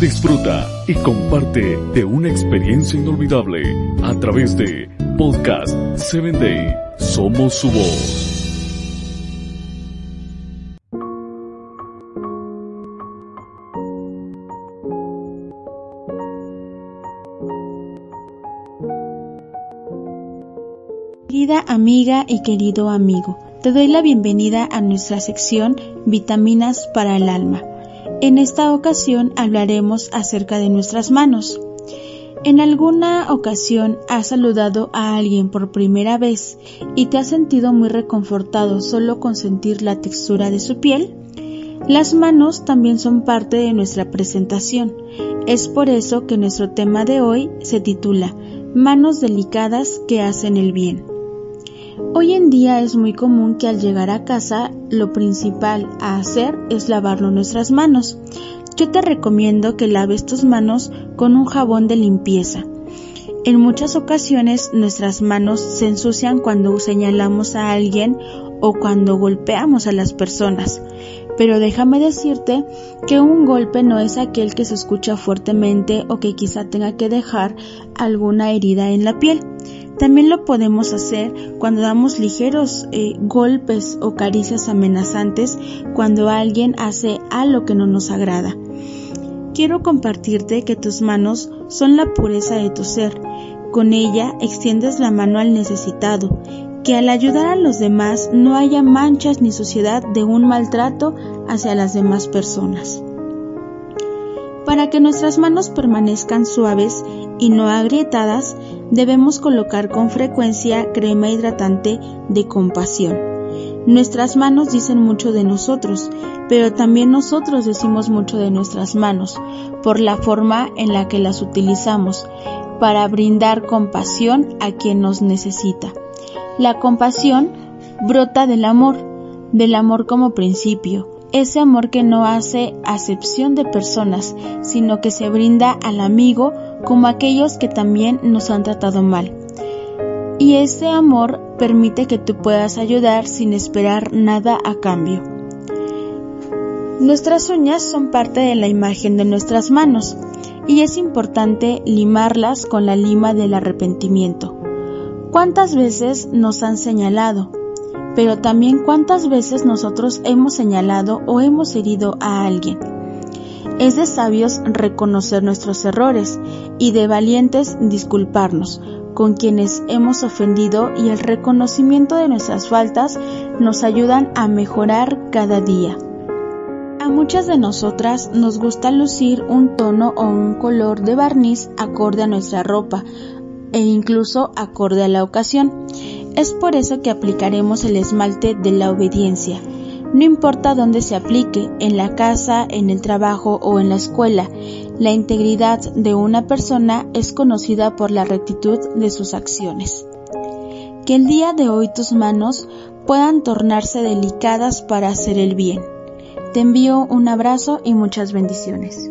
disfruta y comparte de una experiencia inolvidable a través de Podcast 7 Day. Somos su voz. Querida amiga y querido amigo, te doy la bienvenida a nuestra sección Vitaminas para el alma. En esta ocasión hablaremos acerca de nuestras manos. ¿En alguna ocasión has saludado a alguien por primera vez y te has sentido muy reconfortado solo con sentir la textura de su piel? Las manos también son parte de nuestra presentación. Es por eso que nuestro tema de hoy se titula Manos delicadas que hacen el bien. Hoy en día es muy común que al llegar a casa lo principal a hacer es lavarlo nuestras manos. Yo te recomiendo que laves tus manos con un jabón de limpieza. En muchas ocasiones nuestras manos se ensucian cuando señalamos a alguien o cuando golpeamos a las personas. Pero déjame decirte que un golpe no es aquel que se escucha fuertemente o que quizá tenga que dejar alguna herida en la piel. También lo podemos hacer cuando damos ligeros eh, golpes o caricias amenazantes cuando alguien hace algo que no nos agrada. Quiero compartirte que tus manos son la pureza de tu ser. Con ella extiendes la mano al necesitado, que al ayudar a los demás no haya manchas ni suciedad de un maltrato hacia las demás personas. Para que nuestras manos permanezcan suaves y no agrietadas, debemos colocar con frecuencia crema hidratante de compasión. Nuestras manos dicen mucho de nosotros, pero también nosotros decimos mucho de nuestras manos, por la forma en la que las utilizamos, para brindar compasión a quien nos necesita. La compasión brota del amor, del amor como principio, ese amor que no hace acepción de personas, sino que se brinda al amigo como aquellos que también nos han tratado mal. Y ese amor permite que tú puedas ayudar sin esperar nada a cambio. Nuestras uñas son parte de la imagen de nuestras manos y es importante limarlas con la lima del arrepentimiento. ¿Cuántas veces nos han señalado? Pero también cuántas veces nosotros hemos señalado o hemos herido a alguien. Es de sabios reconocer nuestros errores y de valientes disculparnos con quienes hemos ofendido y el reconocimiento de nuestras faltas nos ayudan a mejorar cada día. A muchas de nosotras nos gusta lucir un tono o un color de barniz acorde a nuestra ropa e incluso acorde a la ocasión. Es por eso que aplicaremos el esmalte de la obediencia no importa dónde se aplique, en la casa, en el trabajo o en la escuela, la integridad de una persona es conocida por la rectitud de sus acciones. Que el día de hoy tus manos puedan tornarse delicadas para hacer el bien. Te envío un abrazo y muchas bendiciones.